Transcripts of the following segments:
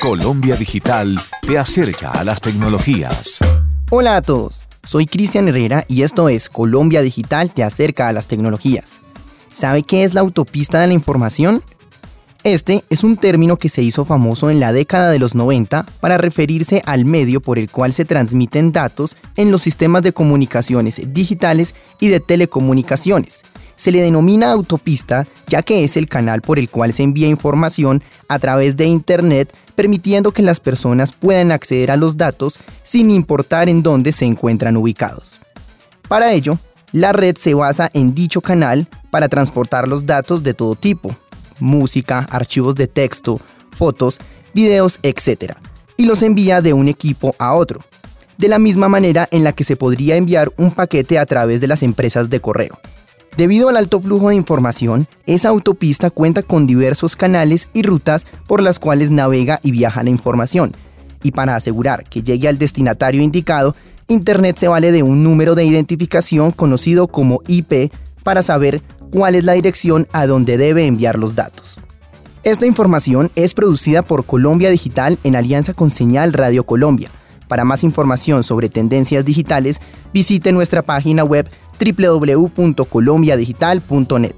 Colombia Digital te acerca a las tecnologías. Hola a todos, soy Cristian Herrera y esto es Colombia Digital te acerca a las tecnologías. ¿Sabe qué es la autopista de la información? Este es un término que se hizo famoso en la década de los 90 para referirse al medio por el cual se transmiten datos en los sistemas de comunicaciones digitales y de telecomunicaciones. Se le denomina autopista ya que es el canal por el cual se envía información a través de Internet, permitiendo que las personas puedan acceder a los datos sin importar en dónde se encuentran ubicados. Para ello, la red se basa en dicho canal para transportar los datos de todo tipo, música, archivos de texto, fotos, videos, etc. Y los envía de un equipo a otro, de la misma manera en la que se podría enviar un paquete a través de las empresas de correo. Debido al alto flujo de información, esa autopista cuenta con diversos canales y rutas por las cuales navega y viaja la información. Y para asegurar que llegue al destinatario indicado, Internet se vale de un número de identificación conocido como IP para saber cuál es la dirección a donde debe enviar los datos. Esta información es producida por Colombia Digital en alianza con Señal Radio Colombia. Para más información sobre tendencias digitales, visite nuestra página web www.colombiadigital.net.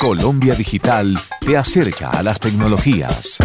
Colombia Digital te acerca a las tecnologías.